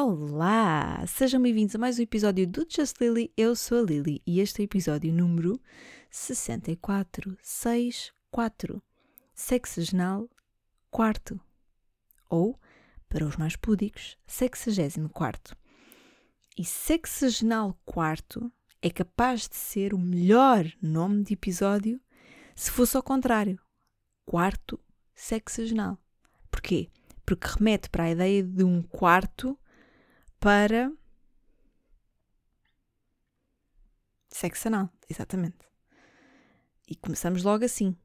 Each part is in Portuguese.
Olá! Sejam bem-vindos a mais um episódio do Just Lily. Eu sou a Lily e este é o episódio número 64, 6, 4, sexagenal, quarto. Ou, para os mais púdicos, sexagésimo quarto. E sexagenal quarto é capaz de ser o melhor nome de episódio se fosse ao contrário. Quarto sexagenal. Porquê? Porque remete para a ideia de um quarto para sexo anal, exatamente. E começamos logo assim.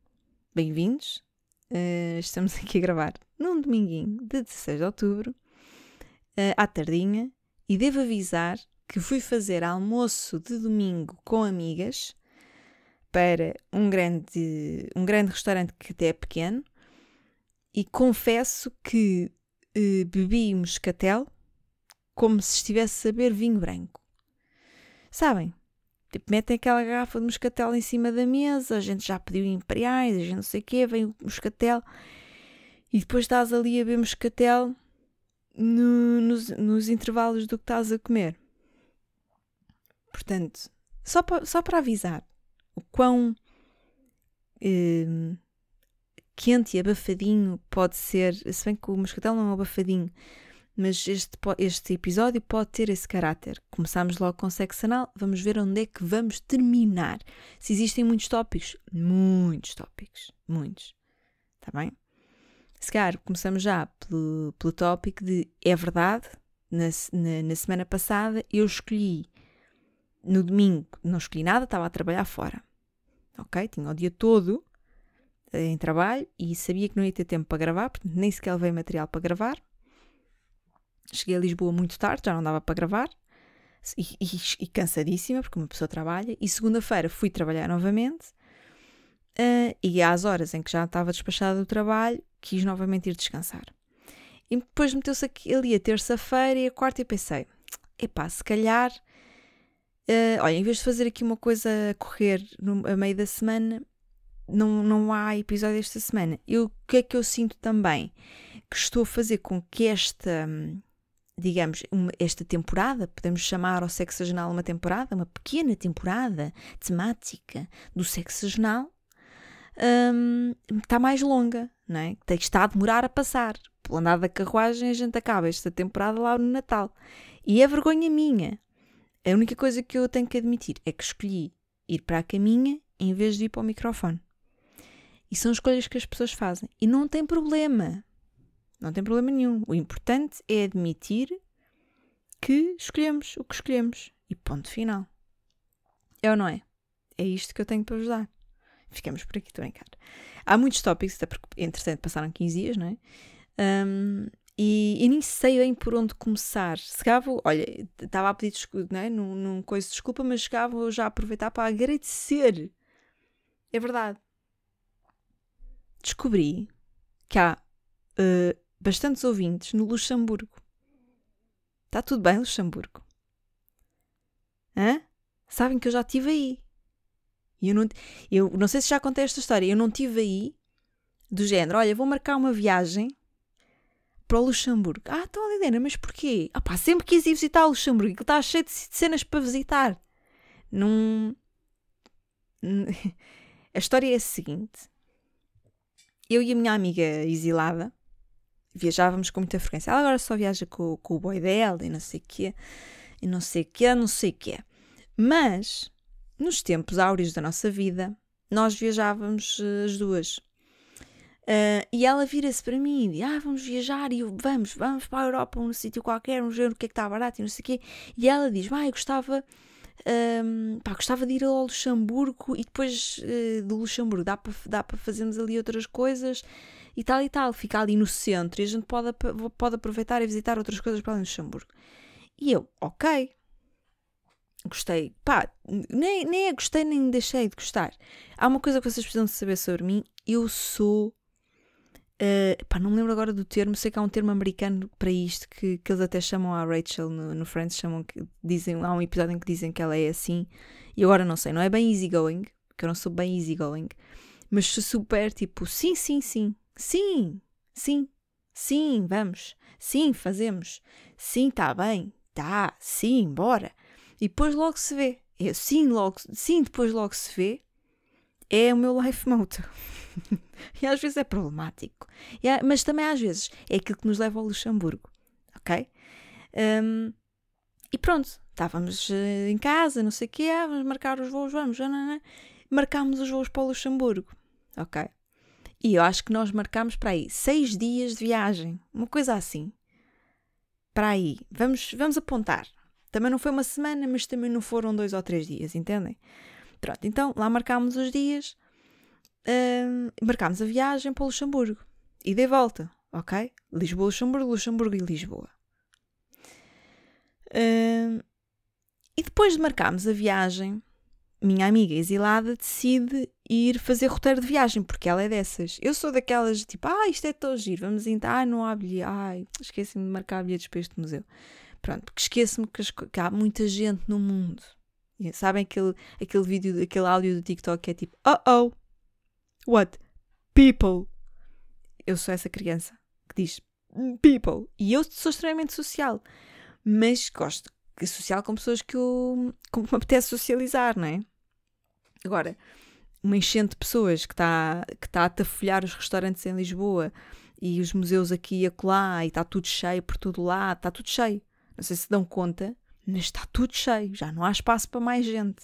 Bem-vindos. Uh, estamos aqui a gravar num dominguinho de 16 de outubro, uh, à tardinha, e devo avisar que fui fazer almoço de domingo com amigas para um grande, um grande restaurante que até é pequeno e confesso que uh, bebi moscatel como se estivesse a beber vinho branco. Sabem? Tipo, metem aquela garrafa de moscatel em cima da mesa, a gente já pediu imperiais, a gente não sei o quê, vem o moscatel e depois estás ali a beber moscatel no, nos, nos intervalos do que estás a comer. Portanto, só para, só para avisar o quão eh, quente e abafadinho pode ser, se bem que o moscatel não é abafadinho, mas este, este episódio pode ter esse caráter. Começamos logo com sexo anal, vamos ver onde é que vamos terminar. Se existem muitos tópicos, muitos tópicos, muitos. Está bem? Se calhar começamos já pelo, pelo tópico de é verdade, na, na, na semana passada eu escolhi, no domingo não escolhi nada, estava a trabalhar fora. Ok? Tinha o dia todo eh, em trabalho e sabia que não ia ter tempo para gravar, portanto nem sequer levei material para gravar. Cheguei a Lisboa muito tarde, já não dava para gravar. E, e, e cansadíssima, porque uma pessoa trabalha. E segunda-feira fui trabalhar novamente. Uh, e às horas em que já estava despachada do trabalho, quis novamente ir descansar. E depois meteu-se ali a terça-feira e a quarta e pensei: epá, se calhar. Uh, olha, em vez de fazer aqui uma coisa a correr no, a meio da semana, não, não há episódio esta semana. Eu, o que é que eu sinto também? Que estou a fazer com que esta, digamos, uma, esta temporada, podemos chamar ao sexagenal uma temporada, uma pequena temporada temática do sexagenal, um, está mais longa, não é? Está a demorar a passar. Pelo andar da carruagem, a gente acaba esta temporada lá no Natal. E é vergonha minha. A única coisa que eu tenho que admitir é que escolhi ir para a caminha em vez de ir para o microfone. E são escolhas que as pessoas fazem. E não tem problema. Não tem problema nenhum. O importante é admitir que escolhemos o que escolhemos. E ponto final. É ou não é? É isto que eu tenho para vos dar. Ficamos por aqui, estou a brincar. Há muitos tópicos, até porque, entretanto, passaram 15 dias, não é? Um, e, e, nem sei bem por onde começar. Chegava, olha, estava a pedir desculpa, não é? Num, num coisa de desculpa, mas chegava já a aproveitar para agradecer. É verdade. Descobri que há uh, bastantes ouvintes no Luxemburgo. Está tudo bem, Luxemburgo? Hã? Sabem que eu já estive aí. Eu não, eu não sei se já contei esta história. Eu não estive aí do género. Olha, vou marcar uma viagem para o Luxemburgo. Ah, então, Liliana, mas porquê? Ah pá, sempre quis ir visitar o Luxemburgo. Ele está cheio de cenas para visitar. Num... A história é a seguinte. Eu e a minha amiga exilada viajávamos com muita frequência. Ela agora só viaja com, com o boy dela e não sei o quê. E não sei o quê, não sei o quê. Mas nos tempos áureos da nossa vida, nós viajávamos uh, as duas. Uh, e ela vira-se para mim e diz: Ah, vamos viajar e eu, vamos, vamos para a Europa, um sítio qualquer, vamos ver o que é que está barato e não sei o quê. E ela diz: Vai, gostava, um, pá, gostava de ir ao Luxemburgo e depois uh, do Luxemburgo dá para dá fazermos ali outras coisas e tal e tal. Fica ali no centro e a gente pode, pode aproveitar e visitar outras coisas para ali no Luxemburgo. E eu, ok, gostei. Pá, nem, nem é gostei nem deixei de gostar. Há uma coisa que vocês precisam de saber sobre mim. Eu sou. Uh, pá, não me lembro agora do termo, sei que há um termo americano para isto que, que eles até chamam a Rachel no, no Friends, chamam que dizem, há um episódio em que dizem que ela é assim, e agora não sei, não é bem easygoing, porque eu não sou bem easygoing, mas sou super tipo, sim, sim, sim, sim, sim, Sim, vamos. Sim, fazemos. Sim, está bem. Tá, sim, bora. E depois logo se vê. Eu, sim, logo, sim, depois logo se vê. É o meu life motto. e às vezes é problemático. mas também às vezes é aquilo que nos leva ao Luxemburgo. Ok? Um, e pronto, estávamos uh, em casa, não sei o quê, ah, vamos marcar os voos, vamos, não, não, não. marcámos os voos para o Luxemburgo. Ok? E eu acho que nós marcámos para aí seis dias de viagem, uma coisa assim. Para aí, vamos, vamos apontar. Também não foi uma semana, mas também não foram dois ou três dias, entendem? Pronto, então lá marcámos os dias, uh, marcámos a viagem para Luxemburgo. E de volta, ok? Lisboa, Luxemburgo, Luxemburgo e Lisboa. Uh, e depois de marcarmos a viagem, minha amiga exilada decide ir fazer roteiro de viagem, porque ela é dessas. Eu sou daquelas tipo, ah, isto é tão giro, vamos entrar, ah, não há bilhete, ai, esqueci-me de marcar bilhetes para este museu. Pronto, porque esqueço-me que, que, há muita gente no mundo. E, sabem aquele, aquele vídeo, aquele áudio do TikTok que é tipo, oh oh, what? People. Eu sou essa criança que diz people. E eu sou extremamente social, mas gosto social com pessoas que, eu, que me apetece socializar, não é? Agora, uma enchente de pessoas que está que tá a tafolhar os restaurantes em Lisboa e os museus aqui e acolá e está tudo cheio por todo lado, está tudo cheio. Não sei se dão conta, mas está tudo cheio, já não há espaço para mais gente.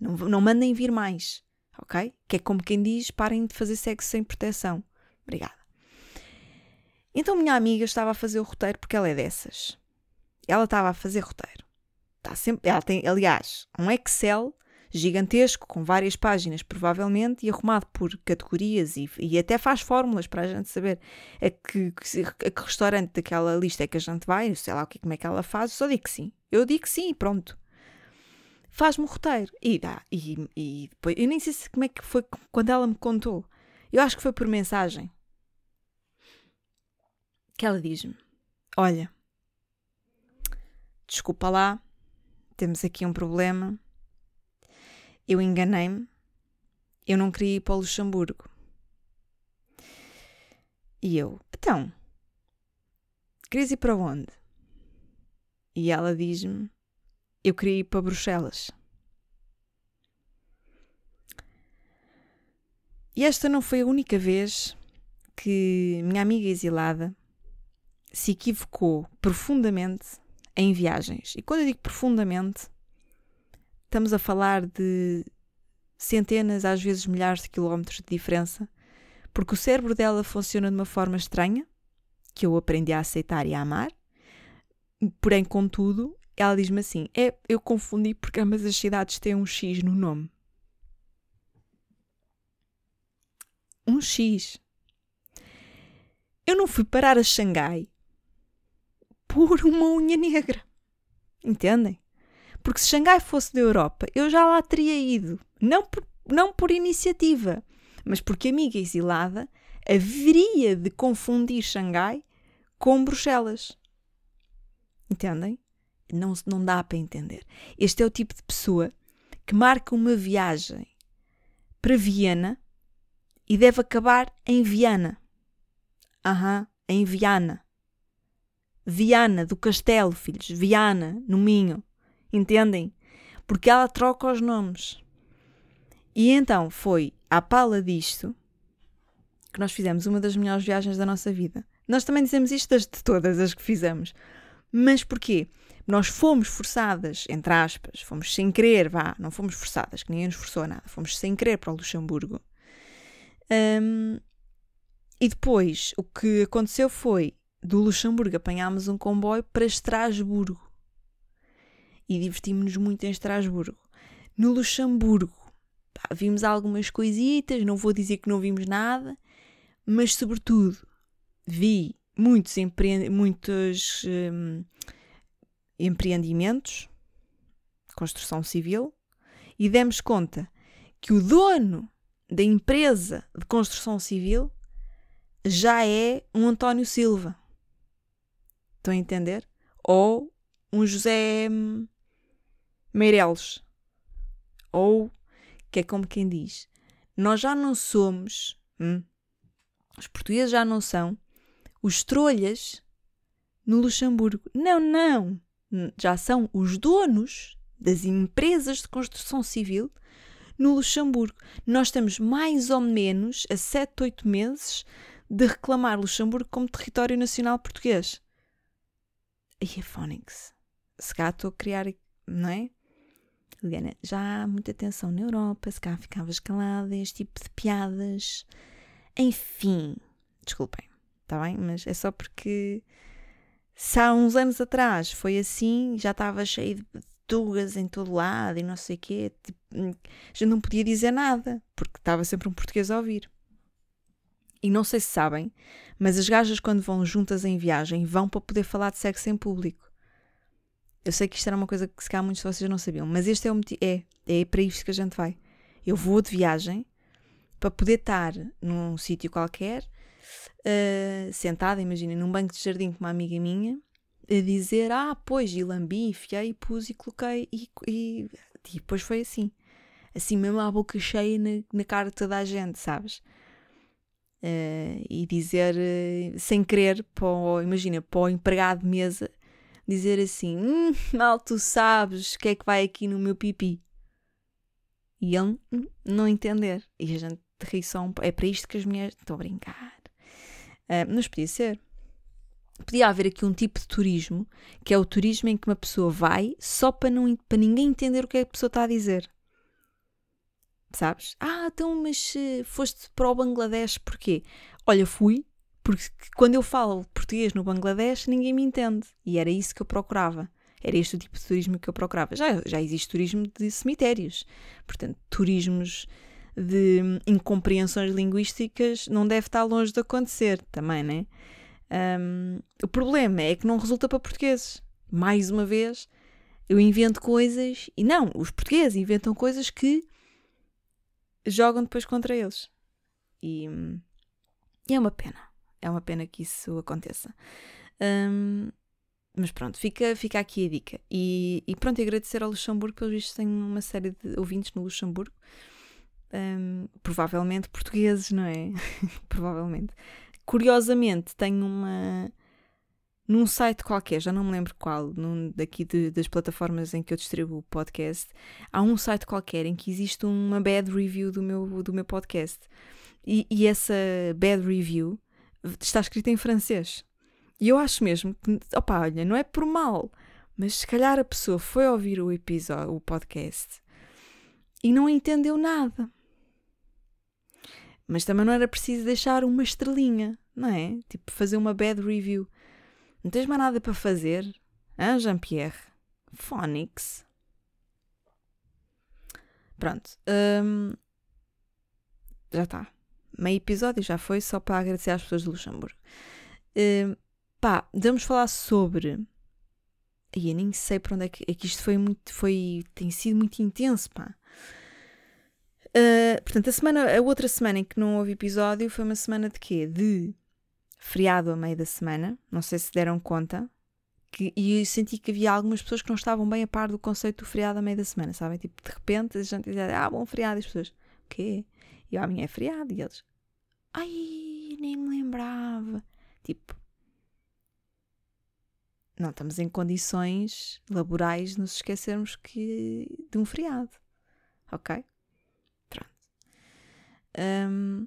Não, não mandem vir mais, ok? Que é como quem diz, parem de fazer sexo sem proteção. Obrigada. Então minha amiga estava a fazer o roteiro porque ela é dessas. Ela estava a fazer roteiro. Está sempre, ela tem, aliás, um Excel gigantesco, com várias páginas, provavelmente, e arrumado por categorias e, e até faz fórmulas para a gente saber a que, a que restaurante daquela lista é que a gente vai, sei lá o que, como é que ela faz, só digo que sim. Eu digo que sim e pronto. Faz-me o roteiro. E dá. E, e depois, eu nem sei se, como é que foi quando ela me contou. Eu acho que foi por mensagem. Que ela diz-me: Olha, desculpa lá, temos aqui um problema eu enganei-me, eu não queria ir para o Luxemburgo. E eu, então, querias ir para onde? E ela diz-me, eu queria ir para Bruxelas. E esta não foi a única vez que minha amiga exilada se equivocou profundamente em viagens. E quando eu digo profundamente, estamos a falar de centenas, às vezes milhares de quilómetros de diferença, porque o cérebro dela funciona de uma forma estranha, que eu aprendi a aceitar e a amar. Porém, contudo, ela diz-me assim: é, eu confundi porque ambas as cidades têm um X no nome. Um X. Eu não fui parar a Xangai por uma unha negra. Entendem? Porque se Xangai fosse da Europa, eu já lá teria ido. Não por, não por iniciativa, mas porque amiga exilada haveria de confundir Xangai com Bruxelas. Entendem? Não, não dá para entender. Este é o tipo de pessoa que marca uma viagem para Viena e deve acabar em Viana. Aham, em Viana. Viana do Castelo, filhos. Viana, no Minho. Entendem? Porque ela troca os nomes. E então foi à pala disto que nós fizemos uma das melhores viagens da nossa vida. Nós também dizemos isto de todas as que fizemos. Mas porquê? Nós fomos forçadas, entre aspas, fomos sem querer, vá, não fomos forçadas, que ninguém nos forçou a nada, fomos sem querer para o Luxemburgo. Um, e depois o que aconteceu foi do Luxemburgo apanhámos um comboio para Estrasburgo e divertimos-nos muito em Estrasburgo. No Luxemburgo, pá, vimos algumas coisitas, não vou dizer que não vimos nada, mas sobretudo vi muitos, empre muitos hum, empreendimentos, construção civil, e demos conta que o dono da empresa de construção civil já é um António Silva. Estão a entender? Ou um José hum, Meireles. Ou, que é como quem diz, nós já não somos, hum, os portugueses já não são os trolhas no Luxemburgo. Não, não. Já são os donos das empresas de construção civil no Luxemburgo. Nós estamos mais ou menos a 7, 8 meses de reclamar Luxemburgo como território nacional português. E a Phonics. Se cá estou a criar, não é? Liliana, já há muita tensão na Europa, se cá ficavas calada, este tipo de piadas. Enfim, desculpem, está bem? Mas é só porque se há uns anos atrás foi assim, já estava cheio de tugas em todo lado e não sei o quê, tipo, já não podia dizer nada, porque estava sempre um português a ouvir. E não sei se sabem, mas as gajas quando vão juntas em viagem vão para poder falar de sexo em público. Eu sei que isto era uma coisa que se calhar muitos de vocês não sabiam, mas este é o motivo. É, é para isto que a gente vai. Eu vou de viagem para poder estar num sítio qualquer, uh, sentada, imaginem, num banco de jardim com uma amiga minha, a dizer: Ah, pois, e lambi, enfiei, pus e coloquei, e, e, e depois foi assim. Assim mesmo à boca cheia na, na cara de toda a gente, sabes? Uh, e dizer, uh, sem querer, para o, imagina, para o empregado de mesa, dizer assim: hum, mal tu sabes o que é que vai aqui no meu pipi. E ele hum, não entender. E a gente ri só um É para isto que as mulheres. Estou a brincar. Uh, mas podia ser. Podia haver aqui um tipo de turismo que é o turismo em que uma pessoa vai só para, não, para ninguém entender o que, é que a pessoa está a dizer. Sabes? Ah, então, mas uh, foste para o Bangladesh porquê? Olha, fui porque quando eu falo português no Bangladesh, ninguém me entende. E era isso que eu procurava. Era este o tipo de turismo que eu procurava. Já, já existe turismo de cemitérios. Portanto, turismos de incompreensões linguísticas não deve estar longe de acontecer também, né? Um, o problema é que não resulta para portugueses. Mais uma vez, eu invento coisas e não, os portugueses inventam coisas que jogam depois contra eles. E, e é uma pena. É uma pena que isso aconteça. Um, mas pronto, fica, fica aqui a dica. E, e pronto, agradecer ao Luxemburgo, pelos vistos, tem uma série de ouvintes no Luxemburgo. Um, provavelmente portugueses, não é? provavelmente. Curiosamente, tenho uma. Num site qualquer, já não me lembro qual, num, daqui de, das plataformas em que eu distribuo o podcast, há um site qualquer em que existe uma bad review do meu, do meu podcast. E, e essa bad review está escrito em francês. E eu acho mesmo que, opa, olha, não é por mal, mas se calhar a pessoa foi ouvir o episódio, o podcast, e não entendeu nada. Mas também não era preciso deixar uma estrelinha, não é? Tipo, fazer uma bad review. Não tens mais nada para fazer? Hã, Jean-Pierre? Phonics. Pronto. Hum, já está meio episódio já foi só para agradecer às pessoas de Luxemburgo. Uh, pá, vamos falar sobre. E eu nem sei para onde é que, é que isto foi muito. Foi, tem sido muito intenso, pá. Uh, portanto, a semana, a outra semana em que não houve episódio foi uma semana de quê? De feriado a meio da semana. Não sei se deram conta. Que, e eu senti que havia algumas pessoas que não estavam bem a par do conceito do feriado a meio da semana, sabem? Tipo, de repente a gente dizia, ah, bom feriado, e as pessoas, o quê? E a minha é feriado. E eles, ai, nem me lembrava. Tipo, não estamos em condições laborais nos esquecermos que de um feriado. Ok? Pronto. Um,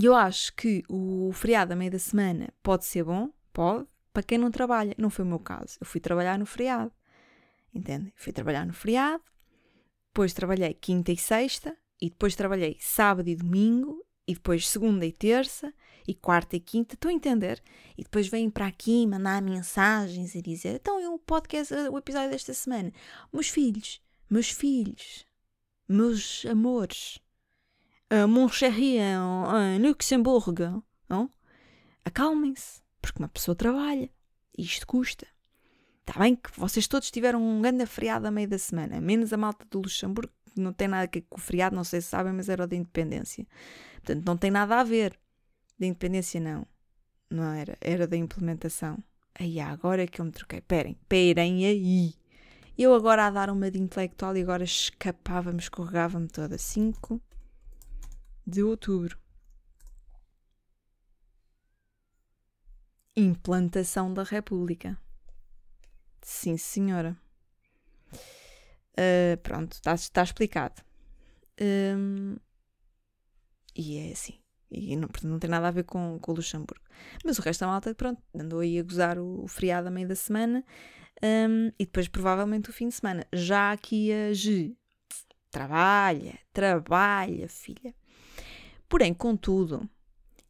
eu acho que o feriado a meio da semana pode ser bom, pode, para quem não trabalha. Não foi o meu caso. Eu fui trabalhar no feriado. Entende? Fui trabalhar no feriado, depois trabalhei quinta e sexta, e depois trabalhei sábado e domingo, e depois segunda e terça, e quarta e quinta, estão a entender? E depois vêm para aqui mandar mensagens e dizer: então, o podcast, o episódio desta semana, meus filhos, meus filhos, meus amores, uh, mon chéri em Luxemburgo, não? acalmem-se, porque uma pessoa trabalha, e isto custa. Está bem que vocês todos tiveram um grande feriado a meio da semana, menos a malta do Luxemburgo, não tem nada ver com o feriado, não sei se sabem, mas era o da independência. Portanto, não tem nada a ver. Da independência, não. Não era. Era da implementação. Aí, agora é que eu me troquei. Esperem, esperem aí. Eu agora a dar uma de intelectual e agora escapava-me, escorregava-me toda. 5 de outubro. implantação da República. Sim, senhora. Uh, pronto, está, explicado. Um, e é assim. E não, não tem nada a ver com, com o Luxemburgo. Mas o resto da malta, pronto, andou aí a gozar o, o feriado a meio da semana um, e depois provavelmente o fim de semana. Já aqui a G. Trabalha, trabalha, filha. Porém, contudo,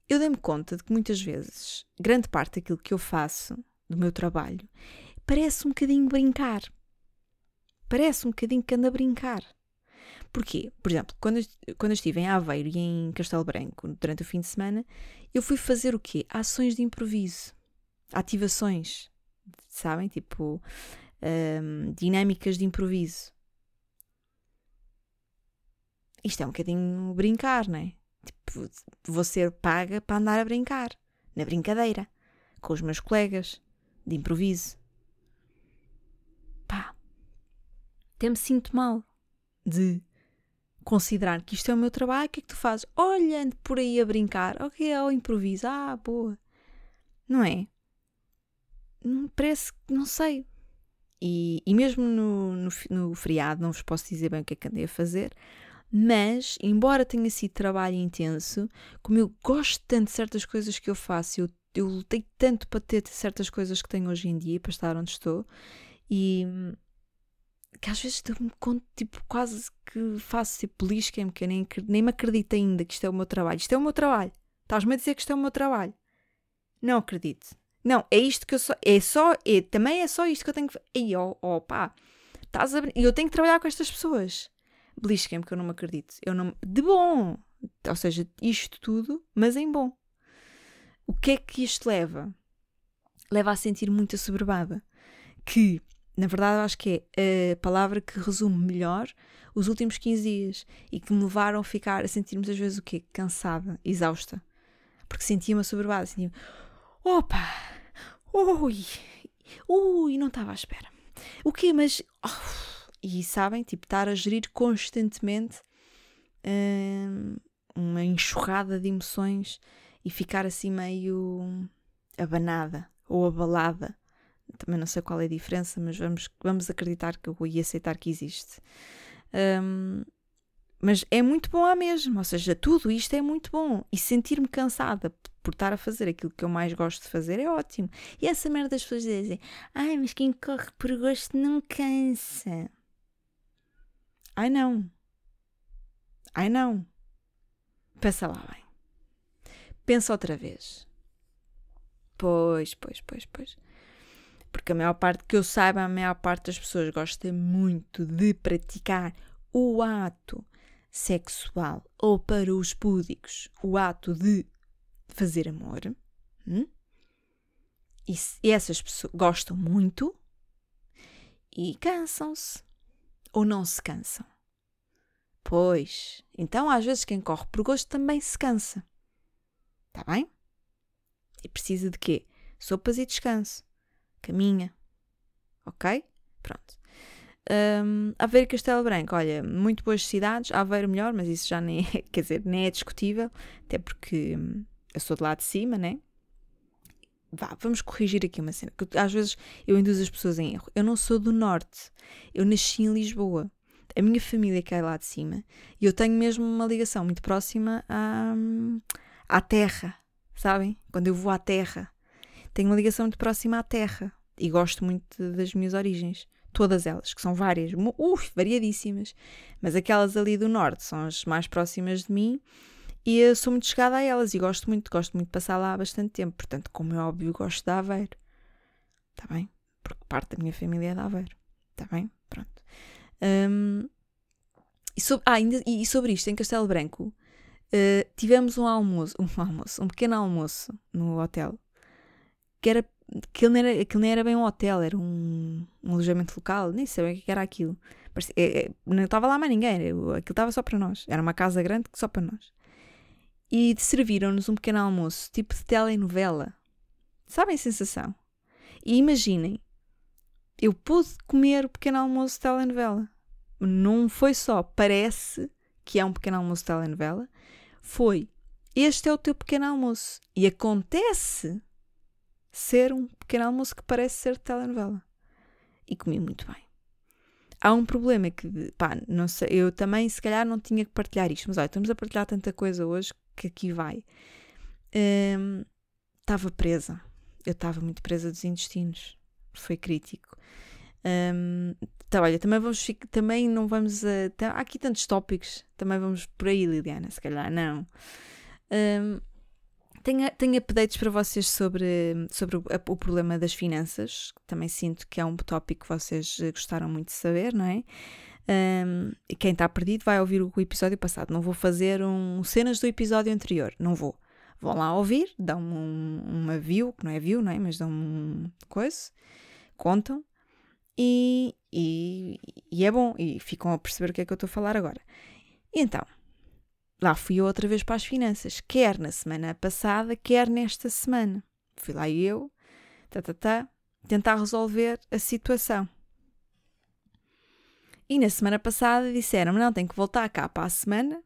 eu dei-me conta de que muitas vezes, grande parte daquilo que eu faço, do meu trabalho, parece um bocadinho brincar. Parece um bocadinho que anda a brincar. Porquê? Por exemplo, quando eu, quando eu estive em Aveiro e em Castelo Branco durante o fim de semana, eu fui fazer o quê? Ações de improviso. Ativações. Sabem? Tipo, um, dinâmicas de improviso. Isto é um bocadinho brincar, não é? Tipo, vou ser paga para andar a brincar. Na brincadeira. Com os meus colegas. De improviso. Pá. Até me sinto mal de considerar que isto é o meu trabalho, o que é que tu fazes? Olhando por aí a brincar, ok, ao improviso, ah, boa. Não é? Parece que, não sei. E, e mesmo no, no, no, feriado, não vos posso dizer bem o que é que andei a fazer, mas, embora tenha sido trabalho intenso, como eu gosto tanto de certas coisas que eu faço, eu, eu lutei tanto para ter certas coisas que tenho hoje em dia, para estar onde estou, e que às vezes dou-me conta, tipo, quase que faço tipo lixo, que eu nem, nem me acredito ainda que isto é o meu trabalho. Isto é o meu trabalho. Estás-me a dizer que isto é o meu trabalho. Não acredito. Não, é isto que eu só. É só. É, também é só isto que eu tenho que. Ei, ó, oh, oh, pá. Estás a. Eu tenho que trabalhar com estas pessoas. Belisquem-me que eu não me acredito. Eu não. De bom! Ou seja, isto tudo, mas em bom. O que é que isto leva? Leva a sentir muito assoberbada. Que na verdade, acho que é a palavra que resume melhor os últimos 15 dias e que me levaram a ficar a sentir muitas vezes o quê? Cansada, exausta. Porque sentia-me assoberbada, sentia-me, opa, ui, ui, não estava à espera. O quê? Mas, oh, e sabem, tipo, estar a gerir constantemente hum, uma enxurrada de emoções e ficar assim meio abanada ou abalada também não sei qual é a diferença, mas vamos, vamos acreditar que ia aceitar que existe. Um, mas é muito bom à mesma, ou seja, tudo isto é muito bom. E sentir-me cansada por estar a fazer aquilo que eu mais gosto de fazer é ótimo. E essa merda das pessoas dizem: ai, mas quem corre por gosto não cansa. Ai não. Ai não. Pensa lá bem. Pensa outra vez. Pois, pois, pois, pois. Porque a maior parte que eu saiba, a maior parte das pessoas gosta muito de praticar o ato sexual ou para os púdicos, o ato de fazer amor. Hum? E, e essas pessoas gostam muito e cansam-se ou não se cansam. Pois, então às vezes quem corre por gosto também se cansa. Está bem? E precisa de quê? Sopas e descanso caminha. Ok? Pronto. Um, Aveiro e Castelo Branco, olha, muito boas cidades, Aveiro melhor, mas isso já nem é, quer dizer, nem é discutível, até porque hum, eu sou de lá de cima, né? Vá, vamos corrigir aqui uma cena, que às vezes eu induzo as pessoas em erro. Eu não sou do norte, eu nasci em Lisboa. A minha família que é lá de cima e eu tenho mesmo uma ligação muito próxima à, hum, à terra, sabem? Quando eu vou à terra, tenho uma ligação muito próxima à terra e gosto muito das minhas origens. Todas elas, que são várias, uf, variadíssimas. Mas aquelas ali do norte são as mais próximas de mim e sou muito chegada a elas e gosto muito, gosto muito de passar lá há bastante tempo. Portanto, como é óbvio, gosto de Aveiro. Está bem? Porque parte da minha família é de Aveiro. Está bem? Pronto. Um, e, sobre, ah, ainda, e sobre isto, em Castelo Branco, uh, tivemos um almoço, um almoço, um pequeno almoço no hotel que era aquilo não era, aquilo nem era bem um hotel, era um, um alojamento local, nem sei o que era aquilo. Parecia, é, é, não estava lá mais ninguém, aquilo estava só para nós. Era uma casa grande só para nós. E serviram-nos um pequeno almoço, tipo de telenovela. Sabem a sensação? E imaginem, eu pude comer o pequeno almoço de telenovela. Não foi só, parece que é um pequeno almoço de telenovela, foi este é o teu pequeno almoço. E acontece ser um pequeno almoço que parece ser telenovela. E comi muito bem. Há um problema que, pá, não sei, eu também se calhar não tinha que partilhar isto, mas olha, estamos a partilhar tanta coisa hoje que aqui vai. Estava hum, presa. Eu estava muito presa dos intestinos. Foi crítico. Um, tá, olha, também vamos também não vamos a, tá, há aqui tantos tópicos, também vamos por aí, Liliana, se calhar não. Um, tenho, tenho updates para vocês sobre, sobre o, o, problema das finanças. Também sinto que é um tópico que vocês gostaram muito de saber, não é? Um, e quem está perdido vai ouvir o episódio passado. Não vou fazer um cenas do episódio anterior, não vou. Vão lá ouvir, dão um, uma view, que não é view, não é? Mas dão um coisa, contam e, e, e é bom, e ficam a perceber o que é que eu estou a falar agora. Então, lá fui eu outra vez para as finanças, quer na semana passada, quer nesta semana. Fui lá eu, tá, tá, tá, tentar resolver a situação. E na semana passada disseram-me: não, tem que voltar cá para a semana,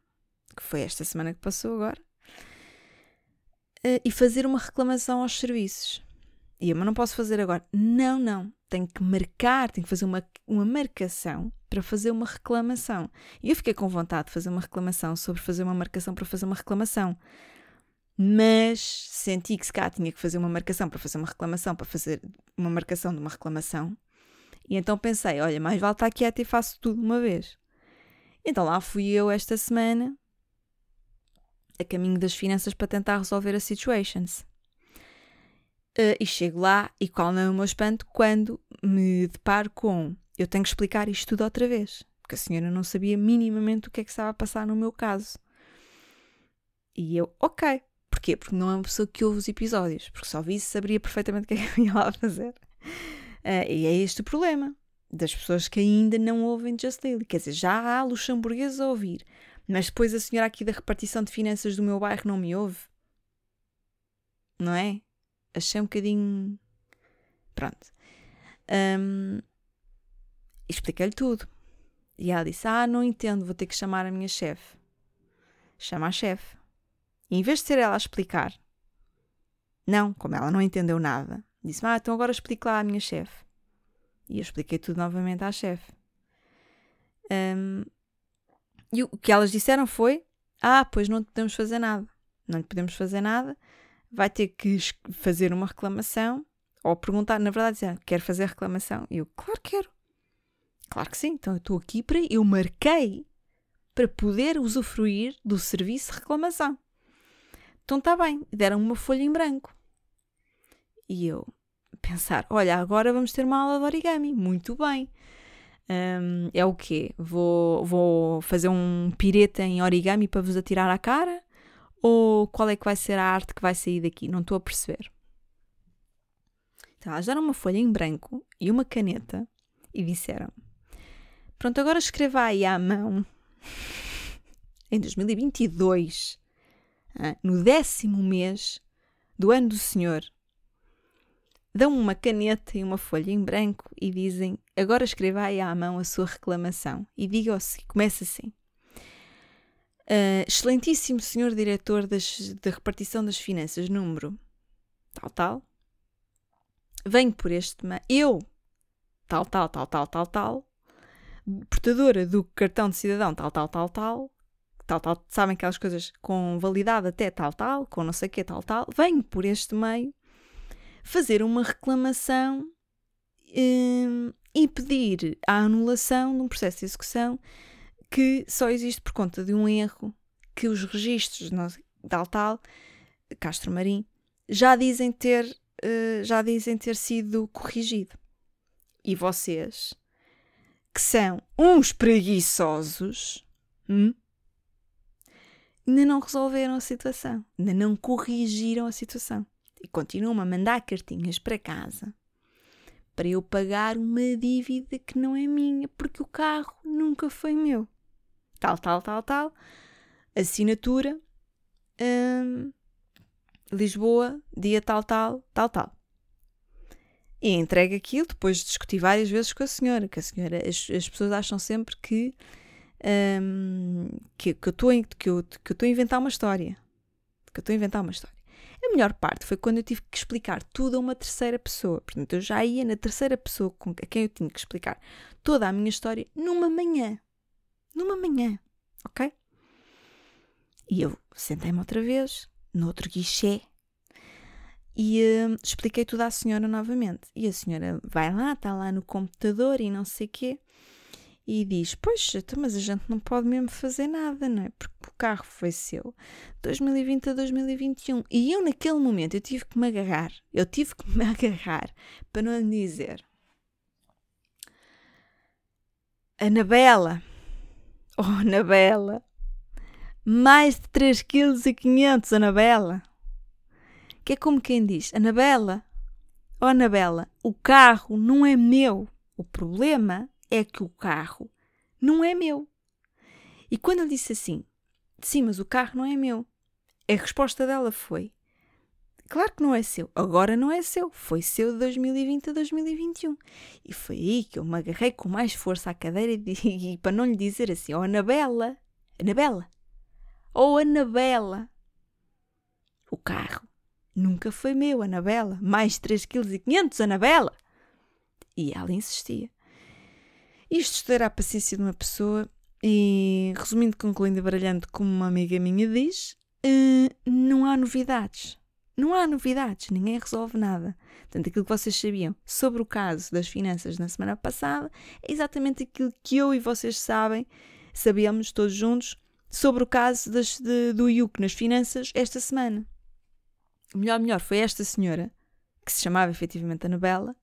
que foi esta semana que passou agora, eh, e fazer uma reclamação aos serviços. E eu, mas não posso fazer agora. Não, não. Tenho que marcar, tenho que fazer uma, uma marcação para fazer uma reclamação. E eu fiquei com vontade de fazer uma reclamação sobre fazer uma marcação para fazer uma reclamação. Mas senti que se cá tinha que fazer uma marcação para fazer uma reclamação, para fazer uma marcação de uma reclamação. E então pensei, olha, mais vale estar quieta e faço tudo uma vez. Então lá fui eu esta semana a caminho das finanças para tentar resolver as situations. Uh, e chego lá e qual não é o meu espanto quando me deparo com eu tenho que explicar isto tudo outra vez, porque a senhora não sabia minimamente o que é que estava a passar no meu caso. E eu, ok. Porquê? Porque não é uma pessoa que ouve os episódios, porque só visse saberia perfeitamente o que é que eu ia lá fazer. Uh, e é este o problema das pessoas que ainda não ouvem Just Daily. Quer dizer, já há luxemburgueses a ouvir, mas depois a senhora aqui da repartição de finanças do meu bairro não me ouve. Não é? Achei um bocadinho. Pronto. Um, Expliquei-lhe tudo. E ela disse: Ah, não entendo, vou ter que chamar a minha chefe. Chama a chefe. E em vez de ser ela a explicar, não, como ela não entendeu nada, disse: Ah, então agora explique lá à minha chefe. E eu expliquei tudo novamente à chefe. Um, e o que elas disseram foi: Ah, pois não podemos fazer nada. Não lhe podemos fazer nada. Vai ter que fazer uma reclamação. Ou perguntar, na verdade, dizer, quer fazer reclamação? E eu, claro que quero. Claro que sim, então eu estou aqui para. Eu marquei para poder usufruir do serviço de reclamação. Então está bem, deram uma folha em branco. E eu pensar: olha, agora vamos ter uma aula de origami. Muito bem. Um, é o quê? Vou, vou fazer um pireta em origami para vos atirar à cara? Ou qual é que vai ser a arte que vai sair daqui? Não estou a perceber. Então, elas deram uma folha em branco e uma caneta e disseram: Pronto, agora escreva aí à mão, em 2022, no décimo mês do ano do Senhor, dão uma caneta e uma folha em branco e dizem: Agora escreva aí à mão a sua reclamação. E diga assim: começa assim. Uh, excelentíssimo senhor diretor da repartição das finanças, número tal, tal, venho por este. Eu, tal, tal, tal, tal, tal, tal, portadora do cartão de cidadão tal, tal, tal, tal, tal, tal, sabem aquelas coisas com validade até tal, tal, com não sei o que, tal, tal, venho por este meio fazer uma reclamação hum, e pedir a anulação de um processo de execução que só existe por conta de um erro que os registros tal, tal, Castro Marim, já dizem ter, uh, já dizem ter sido corrigido. E vocês que são uns preguiçosos, hum, ainda não resolveram a situação, ainda não corrigiram a situação e continuam a mandar cartinhas para casa para eu pagar uma dívida que não é minha, porque o carro nunca foi meu. Tal, tal, tal, tal. Assinatura. Hum, Lisboa, dia tal, tal, tal, tal. E entrega aquilo depois de discutir várias vezes com a senhora, que a senhora, as, as pessoas acham sempre que, um, que, que, eu estou que, que eu a inventar uma história. Que eu estou a inventar uma história. A melhor parte foi quando eu tive que explicar tudo a uma terceira pessoa. Portanto, eu já ia na terceira pessoa com a quem eu tinha que explicar toda a minha história numa manhã. Numa manhã, ok? E eu sentei-me outra vez, no outro guichê, e uh, expliquei tudo à senhora novamente. E a senhora vai lá, está lá no computador e não sei o quê e diz: Pois, então, mas a gente não pode mesmo fazer nada, não é? Porque o carro foi seu 2020 a 2021. E eu, naquele momento, eu tive que me agarrar. Eu tive que me agarrar para não lhe dizer: Anabela, oh Anabela, mais de 3,5 kg, Anabela. Que é como quem diz: Anabela, oh Anabela, o carro não é meu. O problema é que o carro não é meu. E quando ele disse assim, sim, mas o carro não é meu, a resposta dela foi: Claro que não é seu, agora não é seu, foi seu de 2020 a 2021. E foi aí que eu me agarrei com mais força à cadeira e, e para não lhe dizer assim: Oh, Anabela, Anabela, oh, Anabela, o carro nunca foi meu, Anabela, mais 3,5 kg, Anabela. E ela insistia. Isto estudará a paciência de uma pessoa e, resumindo, concluindo e baralhando, como uma amiga minha diz, uh, não há novidades. Não há novidades, ninguém resolve nada. Portanto, aquilo que vocês sabiam sobre o caso das finanças na semana passada é exatamente aquilo que eu e vocês sabem, sabíamos todos juntos, sobre o caso das, de, do IUC nas finanças esta semana. Melhor, melhor foi esta senhora, que se chamava efetivamente Anabela,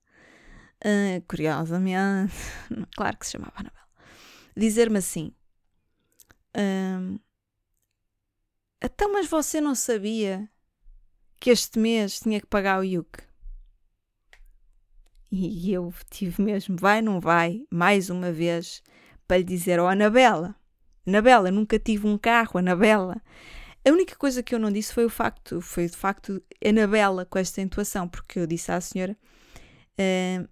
uh, curiosamente, claro que se chamava Anabela, dizer-me assim: uh, Então, mas você não sabia que este mês tinha que pagar o IUC? E eu tive mesmo, vai, não vai, mais uma vez, para lhe dizer: Oh, Anabela, Anabela, nunca tive um carro, Anabela. A única coisa que eu não disse foi o facto, foi de facto Anabela com esta intuação, porque eu disse à senhora: uh,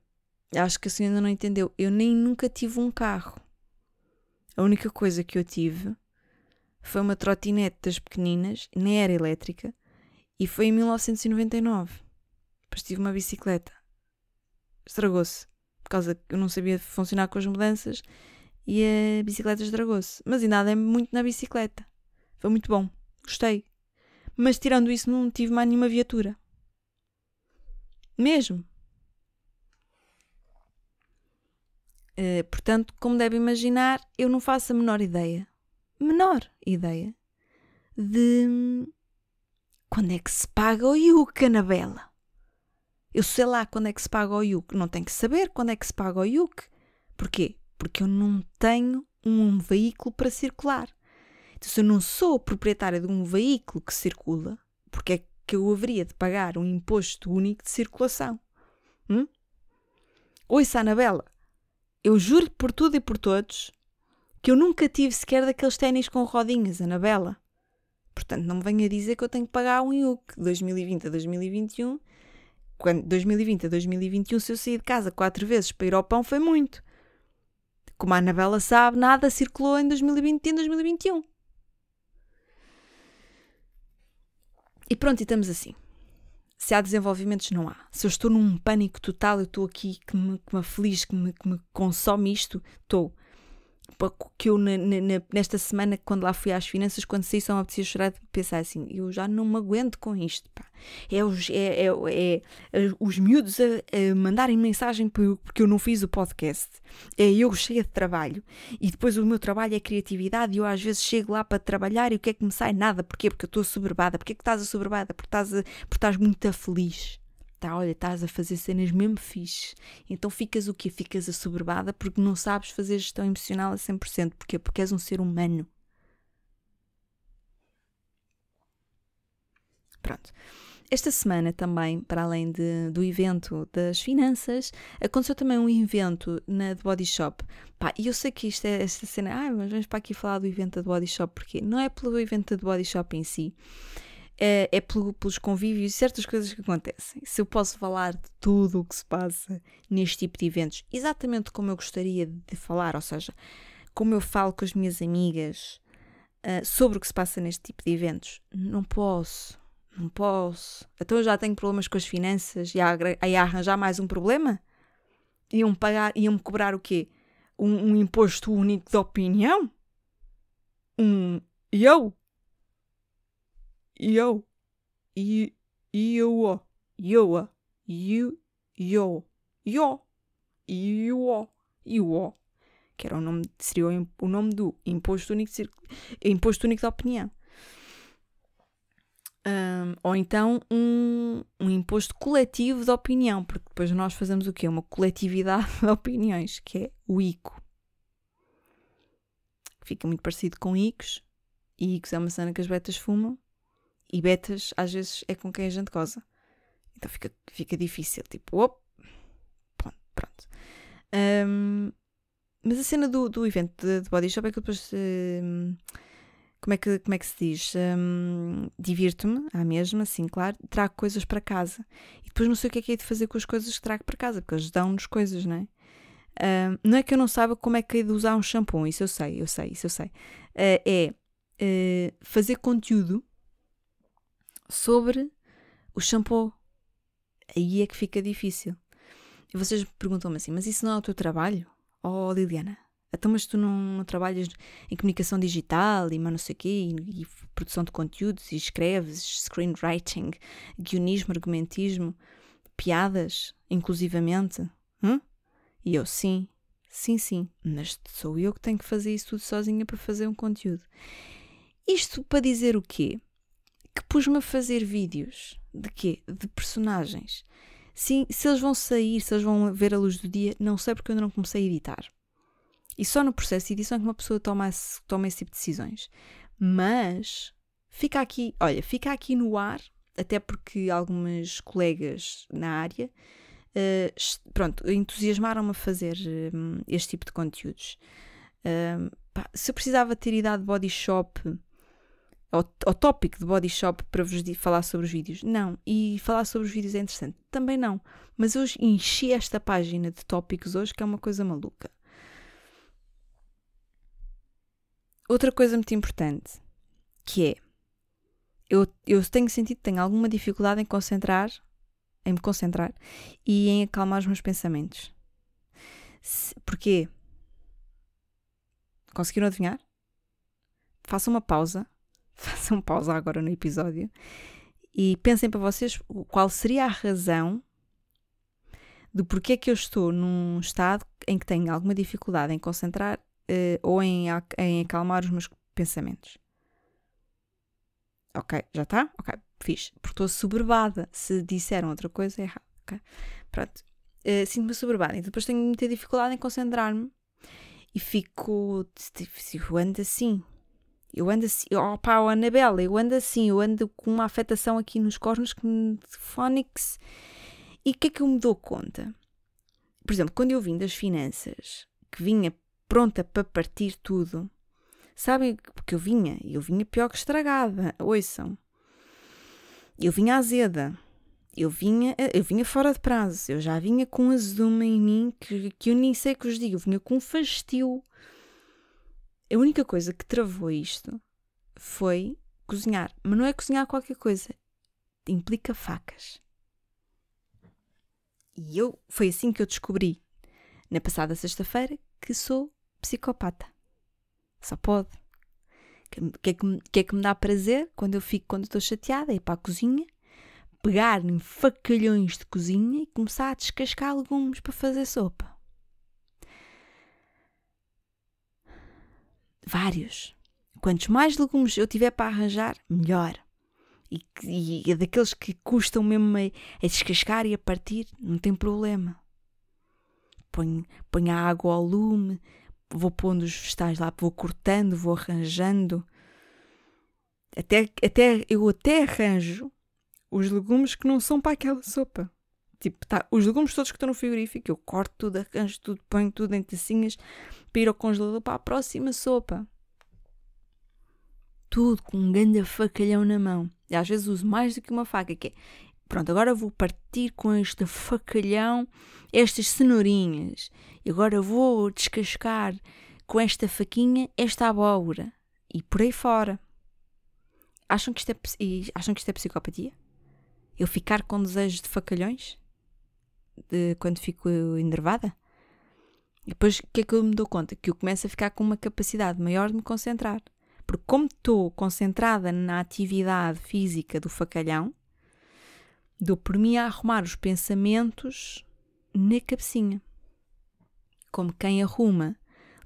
Acho que a senhora não entendeu. Eu nem nunca tive um carro. A única coisa que eu tive foi uma trotinete das pequeninas, nem era elétrica, e foi em 1999. Depois tive uma bicicleta. Estragou-se. Por causa que eu não sabia funcionar com as mudanças e a bicicleta estragou-se. Mas ainda andei muito na bicicleta. Foi muito bom. Gostei. Mas tirando isso, não tive mais nenhuma viatura. Mesmo. Uh, portanto, como deve imaginar, eu não faço a menor ideia, menor ideia, de quando é que se paga o IUC, Anabela. Eu sei lá quando é que se paga o IUC, não tenho que saber quando é que se paga o IUC. Porquê? Porque eu não tenho um veículo para circular. Se eu não sou proprietária de um veículo que circula, porque é que eu haveria de pagar um imposto único de circulação? Hum? Ouça, Anabela, eu juro por tudo e por todos que eu nunca tive sequer daqueles ténis com rodinhas, Anabela. Portanto, não me venha dizer que eu tenho que pagar um IUC 2020 a 2021. Quando 2020 a 2021, se eu saí de casa quatro vezes para ir ao pão, foi muito. Como a Anabela sabe, nada circulou em 2020 e em 2021. E pronto, e estamos assim se há desenvolvimentos, não há. Se eu estou num pânico total, eu estou aqui que me, que me aflige, que me, que me consome isto, estou. Que eu, na, na, nesta semana, quando lá fui às finanças, quando saí, só me apetecia chorar de pensar assim: eu já não me aguento com isto. Pá. É, os, é, é, é, é os miúdos a, a, mandarem mensagem porque eu não fiz o podcast. É eu cheia de trabalho. E depois o meu trabalho é criatividade. E eu às vezes chego lá para trabalhar e o que é que me sai? Nada. Porquê? Porque eu estou soberbada. Porquê que estás soberbada? Porque estás, porque estás muito feliz. Tá, olha, estás a fazer cenas mesmo fixe. Então ficas o quê? Ficas assoberbada porque não sabes fazer gestão emocional a 100%. Porquê? Porque és um ser humano. Pronto. Esta semana também, para além de, do evento das finanças, aconteceu também um evento na The Body Shop. Pá, e eu sei que isto é esta cena, ah, mas vamos para aqui falar do evento da The Body Shop, porque não é pelo evento da The Body Shop em si, é, é pelo, pelos convívios e certas coisas que acontecem. Se eu posso falar de tudo o que se passa neste tipo de eventos, exatamente como eu gostaria de falar, ou seja, como eu falo com as minhas amigas uh, sobre o que se passa neste tipo de eventos, não posso Não posso. Então eu já tenho problemas com as finanças e aí arranjar mais um problema? Iam pagar, iam-me cobrar o quê? Um, um, imposto único de opinião? Um eu? Eu? Eu? Eu? Eu? Eu? Eu? Eu? Eu? Que era o nome, seria o nome do imposto único, imposto único de opinião. Um, ou então um, um imposto coletivo de opinião, porque depois nós fazemos o quê? Uma coletividade de opiniões, que é o ICO. Fica muito parecido com ICOs, ICOs é uma cena que as betas fumam, e betas às vezes é com quem a gente goza. Então fica, fica difícil, tipo, op, pronto. Um, mas a cena do, do evento de, de body shop é que depois. Uh, como é que, como é que se diz? Um, Divirto-me à mesma, sim, claro, trago coisas para casa. E depois não sei o que é que é de fazer com as coisas que trago para casa, porque eles dão-nos coisas, não é? Um, não é que eu não saiba como é que é de usar um shampoo, isso eu sei, eu sei, isso eu sei. Uh, é uh, fazer conteúdo sobre o shampoo. Aí é que fica difícil. E vocês perguntam-me assim, mas isso não é o teu trabalho? Oh, Liliana, então, mas tu não, não, trabalhas em comunicação digital e não sei o quê, e, e, produção de conteúdos, e escreves, screenwriting, guionismo, argumentismo, piadas, inclusivamente? Hum? E eu, sim, sim, sim, mas sou eu que tenho que fazer isso tudo sozinha para fazer um conteúdo. Isto para dizer o quê? Que pus-me a fazer vídeos de quê? De personagens. Sim, se eles vão sair, se eles vão ver a luz do dia, não sei porque eu ainda não comecei a editar. E só no processo de edição é que uma pessoa toma esse, toma esse tipo de decisões. Mas fica aqui, olha, fica aqui no ar, até porque algumas colegas na área uh, pronto, entusiasmaram-me a fazer uh, este tipo de conteúdos. Uh, pá, se eu precisava ter idade body shop ao, ao tópico de body shop para vos falar sobre os vídeos, não. E falar sobre os vídeos é interessante, também não. Mas hoje enchi esta página de tópicos hoje que é uma coisa maluca. outra coisa muito importante, que é, eu, eu tenho sentido tenho alguma dificuldade em concentrar, em me concentrar e em acalmar os meus pensamentos. Se, porquê? Conseguiram adivinhar? Façam uma pausa, façam pausa agora no episódio e pensem para vocês qual seria a razão do porquê que eu estou num estado em que tenho alguma dificuldade em concentrar uh, ou em, em acalmar os meus pensamentos. Ok, já está? Ok, fiz. Porque estou soberbada. Se disseram outra coisa, é errado. Ok, pronto. Uh, Sinto-me soberbada. E depois tenho muita dificuldade em concentrar-me. E fico. Eu ando assim. Eu ando assim. Pá, oh, Anabela, eu ando assim. Eu ando com uma afetação aqui nos cornos que me. Phonics. E o que é que eu me dou conta? Por exemplo, quando eu vim das finanças, que vinha pronta para partir tudo. Sabem porque eu vinha? Eu vinha pior que estragada. Ouçam. Eu vinha azeda. Eu vinha, eu vinha fora de prazo. Eu já vinha com azedume em mim que, que eu nem sei que vos digo. Eu vinha com fastio. A única coisa que travou isto foi cozinhar. Mas não é cozinhar qualquer coisa. Implica facas. E eu, foi assim que eu descobri, na passada sexta-feira, que sou psicopata. Só pode. O que, é que, que, é que me dá prazer quando eu fico, quando estou chateada? É ir para a cozinha, pegar em facalhões de cozinha e começar a descascar legumes para fazer sopa. Vários. Quantos mais legumes eu tiver para arranjar, melhor. E, e, e daqueles que custam mesmo a, a descascar e a partir, não tem problema ponho, ponho a água ao lume, vou pondo os vegetais lá, vou cortando, vou arranjando. Até, até, eu até arranjo os legumes que não são para aquela sopa. Tipo, tá, os legumes todos que estão no frigorífico, eu corto tudo, arranjo tudo, ponho tudo em tacinhas para ir ao congelador para a próxima sopa. Tudo com um grande facalhão na mão. E às vezes uso mais do que uma faca, que é Pronto, agora vou partir com este facalhão estas cenourinhas. E agora vou descascar com esta faquinha esta abóbora. E por aí fora. Acham que isto é, acham que isto é psicopatia? Eu ficar com desejos de facalhões? De, quando fico enervada? E depois o que é que eu me dou conta? Que eu começo a ficar com uma capacidade maior de me concentrar. Porque como estou concentrada na atividade física do facalhão, dou por mim a arrumar os pensamentos na cabecinha. Como quem arruma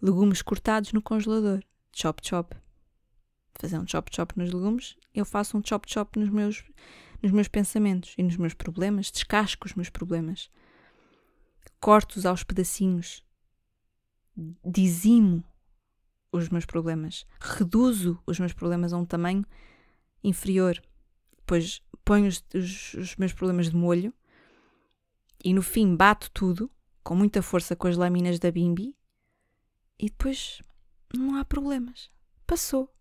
legumes cortados no congelador. Chop chop. Fazer um chop chop nos legumes, eu faço um chop chop nos meus, nos meus pensamentos e nos meus problemas, descasco os meus problemas. Corto-os aos pedacinhos. Dizimo os meus problemas. Reduzo os meus problemas a um tamanho inferior. Depois ponho os, os, os meus problemas de molho e no fim bato tudo com muita força com as lâminas da bimbi e depois não há problemas. Passou.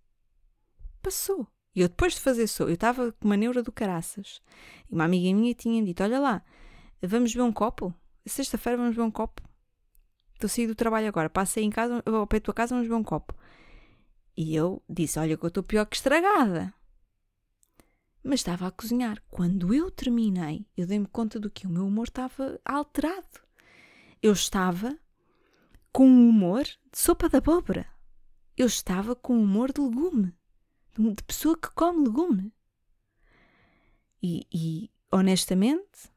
Passou. E eu depois de fazer isso, eu estava com uma neura do caraças. E uma amiga minha tinha dito: Olha lá, vamos beber um copo? Sexta-feira vamos beber um copo. Estou a sair do trabalho agora, passei em casa, ao pé da tua casa, vamos beber um copo. E eu disse: Olha, que eu estou pior que estragada. Mas estava a cozinhar. Quando eu terminei, eu dei-me conta do que o meu humor estava alterado. Eu estava com um humor de sopa de abóbora. Eu estava com um humor de legume de pessoa que come legume. E, e honestamente,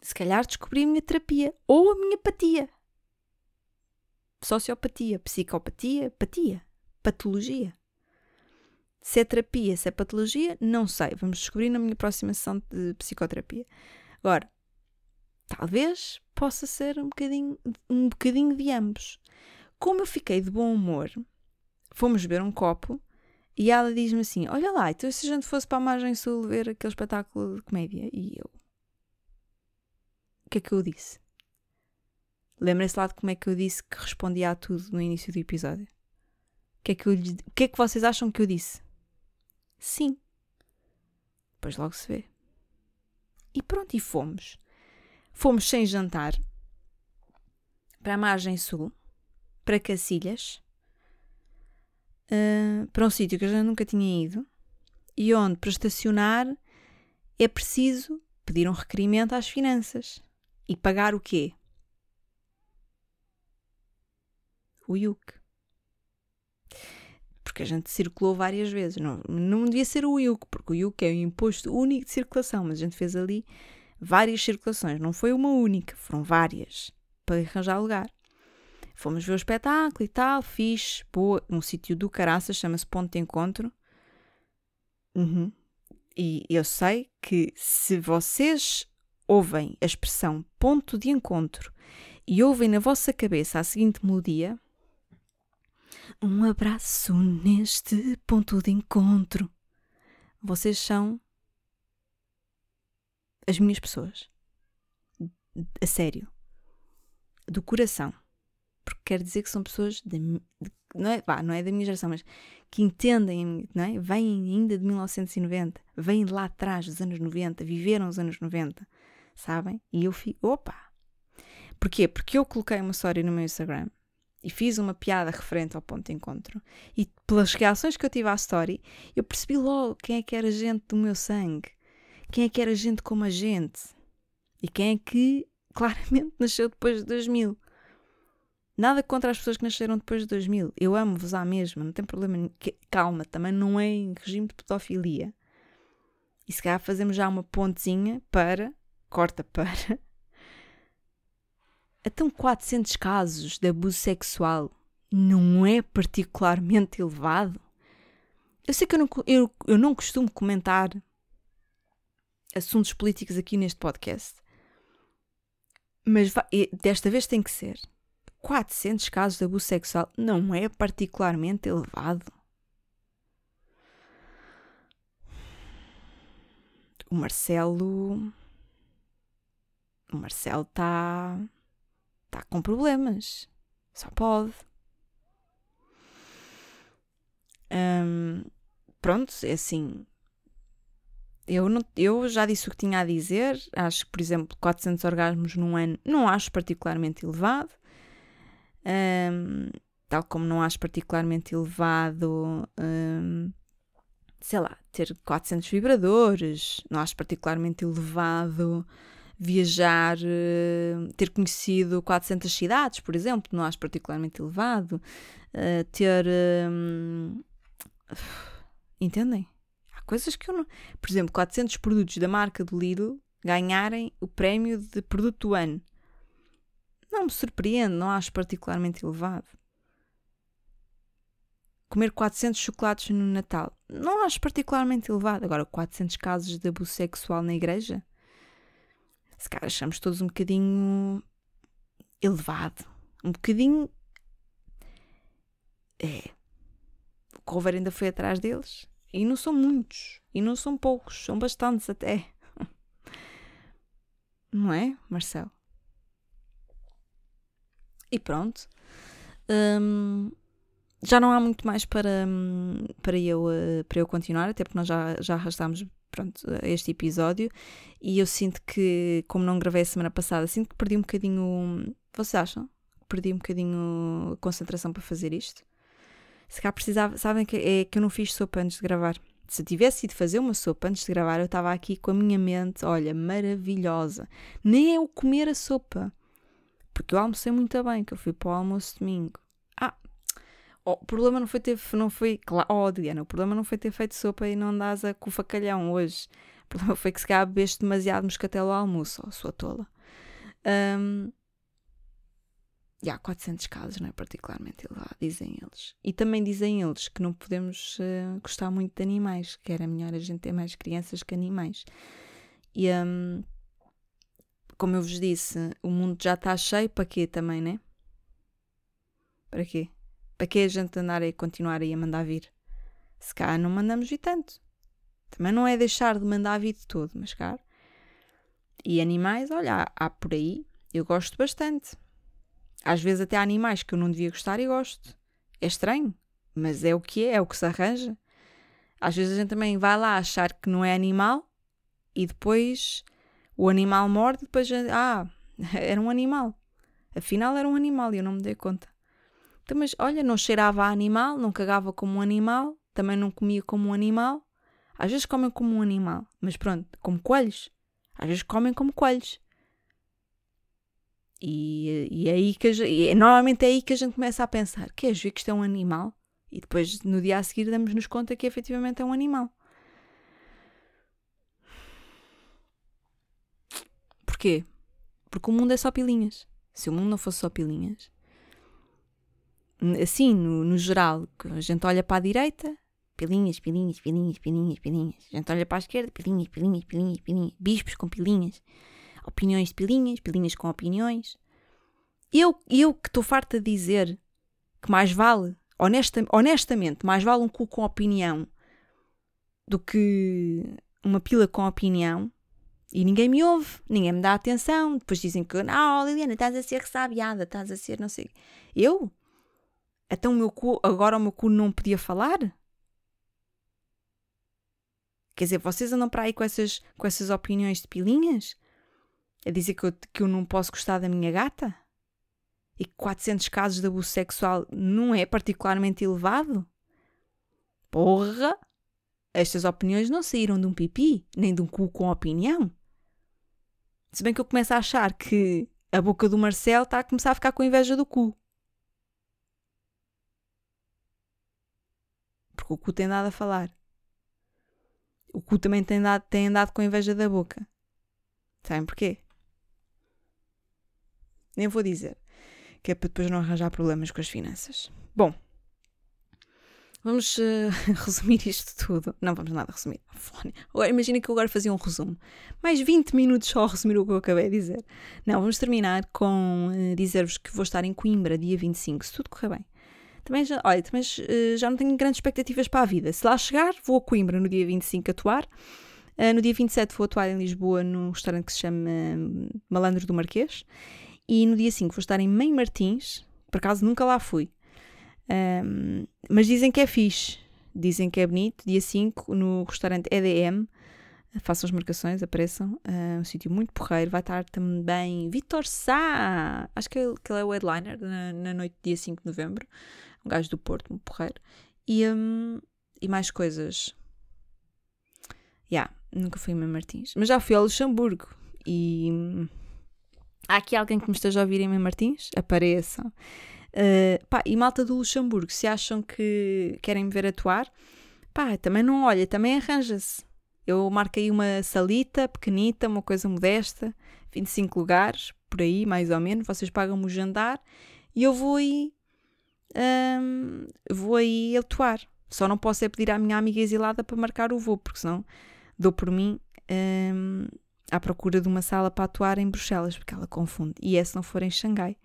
se calhar descobri a minha terapia ou a minha patia. Sociopatia, psicopatia, patia, patologia. Se é terapia, se é patologia, não sei. Vamos descobrir na minha próxima sessão de psicoterapia. Agora, talvez possa ser um bocadinho, um bocadinho de ambos. Como eu fiquei de bom humor, fomos beber um copo e ela diz-me assim: Olha lá, então se a gente fosse para a margem sul ver aquele espetáculo de comédia? E eu. O que é que eu disse? Lembra-se lá de como é que eu disse que respondia a tudo no início do episódio? O que é que, eu, o que, é que vocês acham que eu disse? Sim. Depois logo se vê. E pronto, e fomos. Fomos sem jantar para a margem sul, para Cacilhas uh, para um sítio que eu já nunca tinha ido e onde para estacionar é preciso pedir um requerimento às finanças e pagar o quê? O IUC. Porque a gente circulou várias vezes. Não, não devia ser o IUC, porque o IUC é o imposto único de circulação, mas a gente fez ali várias circulações. Não foi uma única, foram várias para arranjar lugar. Fomos ver o espetáculo e tal, fiz, boa, um sítio do caraças, chama-se Ponto de Encontro. Uhum. E eu sei que se vocês ouvem a expressão ponto de encontro e ouvem na vossa cabeça a seguinte melodia: Um abraço neste ponto de encontro. Vocês são as minhas pessoas. A sério. Do coração porque quer dizer que são pessoas de, de, não, é, pá, não é da minha geração, mas que entendem, não é? vêm ainda de 1990, vêm lá atrás dos anos 90, viveram os anos 90, sabem? E eu fico, opa! Porquê? Porque eu coloquei uma história no meu Instagram e fiz uma piada referente ao ponto de encontro e pelas reações que eu tive à story, eu percebi logo quem é que era gente do meu sangue, quem é que era gente como a gente e quem é que claramente nasceu depois de 2000. Nada contra as pessoas que nasceram depois de 2000. Eu amo-vos à mesma, não tem problema. Calma, também não é em regime de pedofilia. E se calhar fazemos já uma pontezinha para, corta para. Então, 400 casos de abuso sexual não é particularmente elevado? Eu sei que eu não, eu, eu não costumo comentar assuntos políticos aqui neste podcast, mas desta vez tem que ser. 400 casos de abuso sexual não é particularmente elevado. O Marcelo. O Marcelo está. está com problemas. Só pode. Pronto, é assim. Eu, não, eu já disse o que tinha a dizer. Acho que, por exemplo, 400 orgasmos num ano não acho particularmente elevado. Um, tal como não acho particularmente elevado, hum, sei lá, ter 400 vibradores, não acho particularmente elevado viajar, hum, ter conhecido 400 cidades, por exemplo, não acho particularmente elevado, uh, ter. Hum, entendem? Há coisas que eu não. Por exemplo, 400 produtos da marca do Lidl ganharem o prémio de produto do ano. Não me surpreende, não acho particularmente elevado comer 400 chocolates no Natal. Não acho particularmente elevado. Agora, 400 casos de abuso sexual na igreja? Se calhar achamos todos um bocadinho elevado. Um bocadinho. É. O cover ainda foi atrás deles. E não são muitos. E não são poucos. São bastantes até. Não é, Marcelo? E pronto. Hum, já não há muito mais para, para, eu, eh, para eu continuar, até porque nós já, já arrastámos pronto, este episódio e eu sinto que, como não gravei a semana passada, sinto que perdi um bocadinho. Vocês acham? Perdi um bocadinho a concentração para fazer isto. Se cá precisava, sabem que é que eu não fiz sopa antes de gravar. Se eu tivesse ido fazer uma sopa antes de gravar, eu estava aqui com a minha mente, olha, maravilhosa. Nem é o comer a sopa. Porque eu almocei muito bem, que eu fui para o almoço domingo. Oh, o problema não foi ter. Não foi, claro, oh, Diana, o problema não foi ter feito sopa e não andas a, com o facalhão hoje. O problema foi que se calhar bebeste demasiado moscatel ao almoço, oh, sua tola. Um, e há 400 casos, não é particularmente elevado, dizem eles. E também dizem eles que não podemos uh, gostar muito de animais, que era melhor a gente ter mais crianças que animais. E um, como eu vos disse, o mundo já está cheio, para quê também, né? Para quê? Para que a gente andar a continuar aí a mandar vir? Se cá não mandamos vir tanto. Também não é deixar de mandar vir de todo, mas cá. E animais, olha, há por aí, eu gosto bastante. Às vezes até há animais que eu não devia gostar e gosto. É estranho, mas é o que é, é o que se arranja. Às vezes a gente também vai lá achar que não é animal e depois o animal morde depois, ah, era um animal. Afinal era um animal e eu não me dei conta. Então, mas olha, não cheirava a animal, não cagava como um animal, também não comia como um animal. Às vezes comem como um animal, mas pronto, como coelhos. Às vezes comem como coelhos. E, e, é aí que gente, e é, normalmente é aí que a gente começa a pensar: queres ver que isto é um animal? E depois no dia a seguir damos-nos conta que efetivamente é um animal. Porquê? Porque o mundo é só pilinhas. Se o mundo não fosse só pilinhas, assim, no, no geral, a gente olha para a direita, pilinhas, pilinhas, pilinhas, pilinhas, pilinhas. A gente olha para a esquerda, pilinhas, pilinhas, pilinhas, pilinhas. Bispos com pilinhas. Opiniões de pilinhas, pilinhas com opiniões. Eu, eu que estou farta de dizer que mais vale, honesta, honestamente, mais vale um cu com opinião do que uma pila com opinião. E ninguém me ouve, ninguém me dá atenção. Depois dizem que, não, Liliana, estás a ser ressabiada, estás a ser não sei. Eu? Então o meu cu, agora o meu cu não podia falar? Quer dizer, vocês andam para aí com essas, com essas opiniões de pilinhas? A dizer que eu, que eu não posso gostar da minha gata? E que 400 casos de abuso sexual não é particularmente elevado? Porra! Estas opiniões não saíram de um pipi, nem de um cu com opinião. Se bem que eu começo a achar que a boca do Marcel está a começar a ficar com inveja do cu. porque o cu tem dado a falar. O cu também tem, dado, tem andado com inveja da boca. Sabem porquê? Nem vou dizer. Que é para depois não arranjar problemas com as finanças. Bom, vamos uh, resumir isto tudo. Não vamos nada resumir. Imagina que eu agora fazia um resumo. Mais 20 minutos só a resumir o que eu acabei de dizer. Não, vamos terminar com uh, dizer-vos que vou estar em Coimbra dia 25, se tudo correr bem também já, olha, também uh, já não tenho grandes expectativas para a vida. Se lá chegar, vou a Coimbra no dia 25 atuar. No dia 27 vou atuar em Lisboa num restaurante que se chama uh, Malandro do Marquês. E no dia 5 vou estar em Mãe Martins. Por acaso nunca lá fui. Um, mas dizem que é fixe. Dizem que é bonito. Dia 5 no restaurante EDM. façam as marcações, apareçam. É um sítio muito porreiro. Vai estar também Vitor Sá, acho que ele, que ele é o headliner na, na noite dia 5 de novembro. Um gajo do Porto, um porreiro. E, um, e mais coisas. Yeah, nunca fui a Martins. Mas já fui ao Luxemburgo. E hum, há aqui alguém que me esteja a ouvir em Martins? Apareçam. Uh, pá, e malta do Luxemburgo, se acham que querem me ver atuar, pá, também não olha, também arranja-se. Eu marquei uma salita pequenita, uma coisa modesta, 25 lugares, por aí, mais ou menos. Vocês pagam-me o jantar e eu vou aí. Um, vou aí atuar. Só não posso é pedir à minha amiga exilada para marcar o voo, porque senão dou por mim um, à procura de uma sala para atuar em Bruxelas, porque ela confunde. E é se não for em Xangai.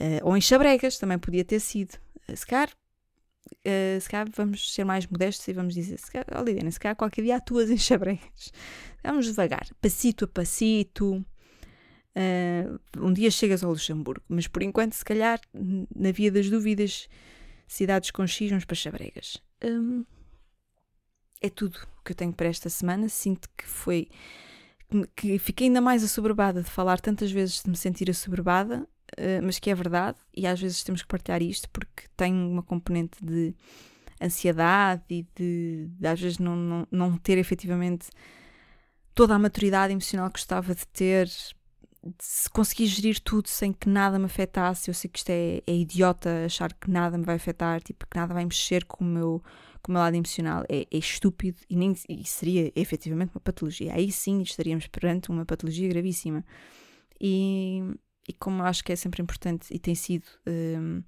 Uh, ou em Xabregas, também podia ter sido. Uh, se calhar uh, se calhar vamos ser mais modestos e vamos dizer, se calhar, oh, se calhar qualquer dia atuas em xabregas. Vamos devagar, passito a passito. Uh, um dia chegas ao Luxemburgo, mas por enquanto, se calhar, na via das dúvidas, cidades com X, vamos para Xabregas. Um, é tudo que eu tenho para esta semana. Sinto que foi. que fiquei ainda mais assoberbada de falar tantas vezes de me sentir assoberbada eh, mas que é verdade, e às vezes temos que partilhar isto porque tem uma componente de ansiedade e de, de às vezes não, não, não ter efetivamente toda a maturidade emocional que gostava de ter, de conseguir gerir tudo sem que nada me afetasse. Eu sei que isto é, é, idiota achar que nada me vai afetar, tipo, que nada vai mexer com o meu, com o meu lado emocional. É, é estúpido e, nem, e seria efetivamente uma patologia. Aí sim estaríamos perante uma patologia gravíssima. E, e como acho que é sempre importante e tem sido, um,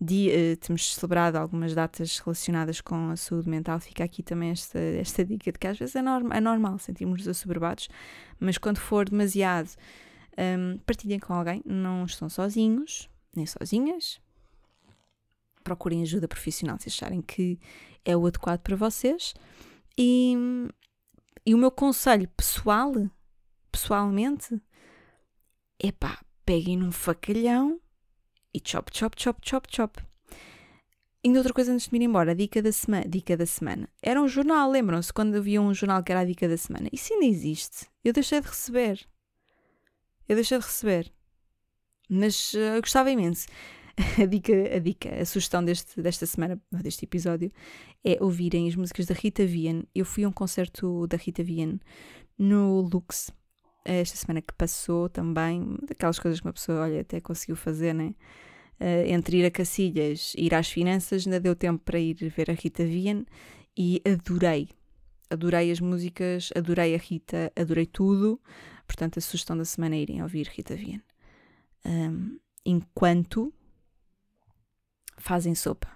dia, uh, temos celebrado algumas datas relacionadas com a saúde mental, fica aqui também esta, esta dica de que às vezes é, norm, é normal sentirmos assoberbados, mas quando for demasiado, um, partilhem com alguém, não estão sozinhos, nem sozinhas. Procurem ajuda profissional se acharem que é o adequado para vocês. E, e o meu conselho pessoal, pessoalmente, é pá, peguem num facalhão e chop, chop, chop, chop, chop. E outra coisa antes de me ir embora, dica da semana, dica da semana. Era um jornal, lembram-se quando havia um jornal que era a dica da semana? Isso ainda existe. Eu deixei de receber. Eu deixei de receber. Mas uh, eu gostava imenso. A dica, a dica, a sugestão deste, desta semana, deste episódio, é ouvirem as músicas da Rita Vian. Eu fui a um concerto da Rita Vian no Lux, esta semana que passou também, daquelas coisas que uma pessoa, olha, até conseguiu fazer, né? Uh, entre ir a Cacilhas e ir às finanças, ainda deu tempo para ir ver a Rita Vian e adorei. Adorei as músicas, adorei a Rita, adorei tudo. Portanto, a sugestão da semana é irem ouvir Rita Vian. Um, enquanto fazem sopa.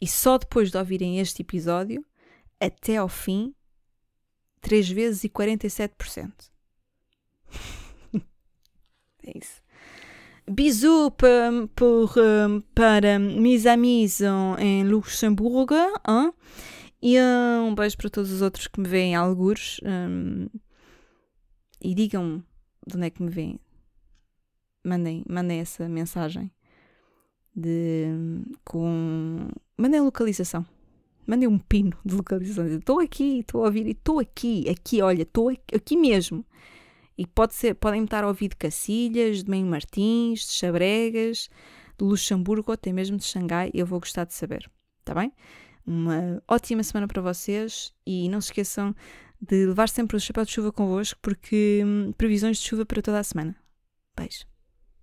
E só depois de ouvirem este episódio, até ao fim, 3 vezes e 47%. é isso. Bisous pour, euh, para mes amis em Luxemburgo. Hein? E uh, um beijo para todos os outros que me veem algures. Um, e digam de onde é que me veem. Mandem, mandem essa mensagem. De, com, mandem localização. Mandem um pino de localização. Estou aqui, estou a ouvir e estou aqui, aqui, olha, estou aqui, aqui mesmo. E pode ser, podem estar a ouvir de Cacilhas, de Meio Martins, de Xabregas, de Luxemburgo, até mesmo de Xangai. Eu vou gostar de saber, está bem? Uma ótima semana para vocês e não se esqueçam de levar sempre o chapéu de chuva convosco porque hum, previsões de chuva para toda a semana. Beijo.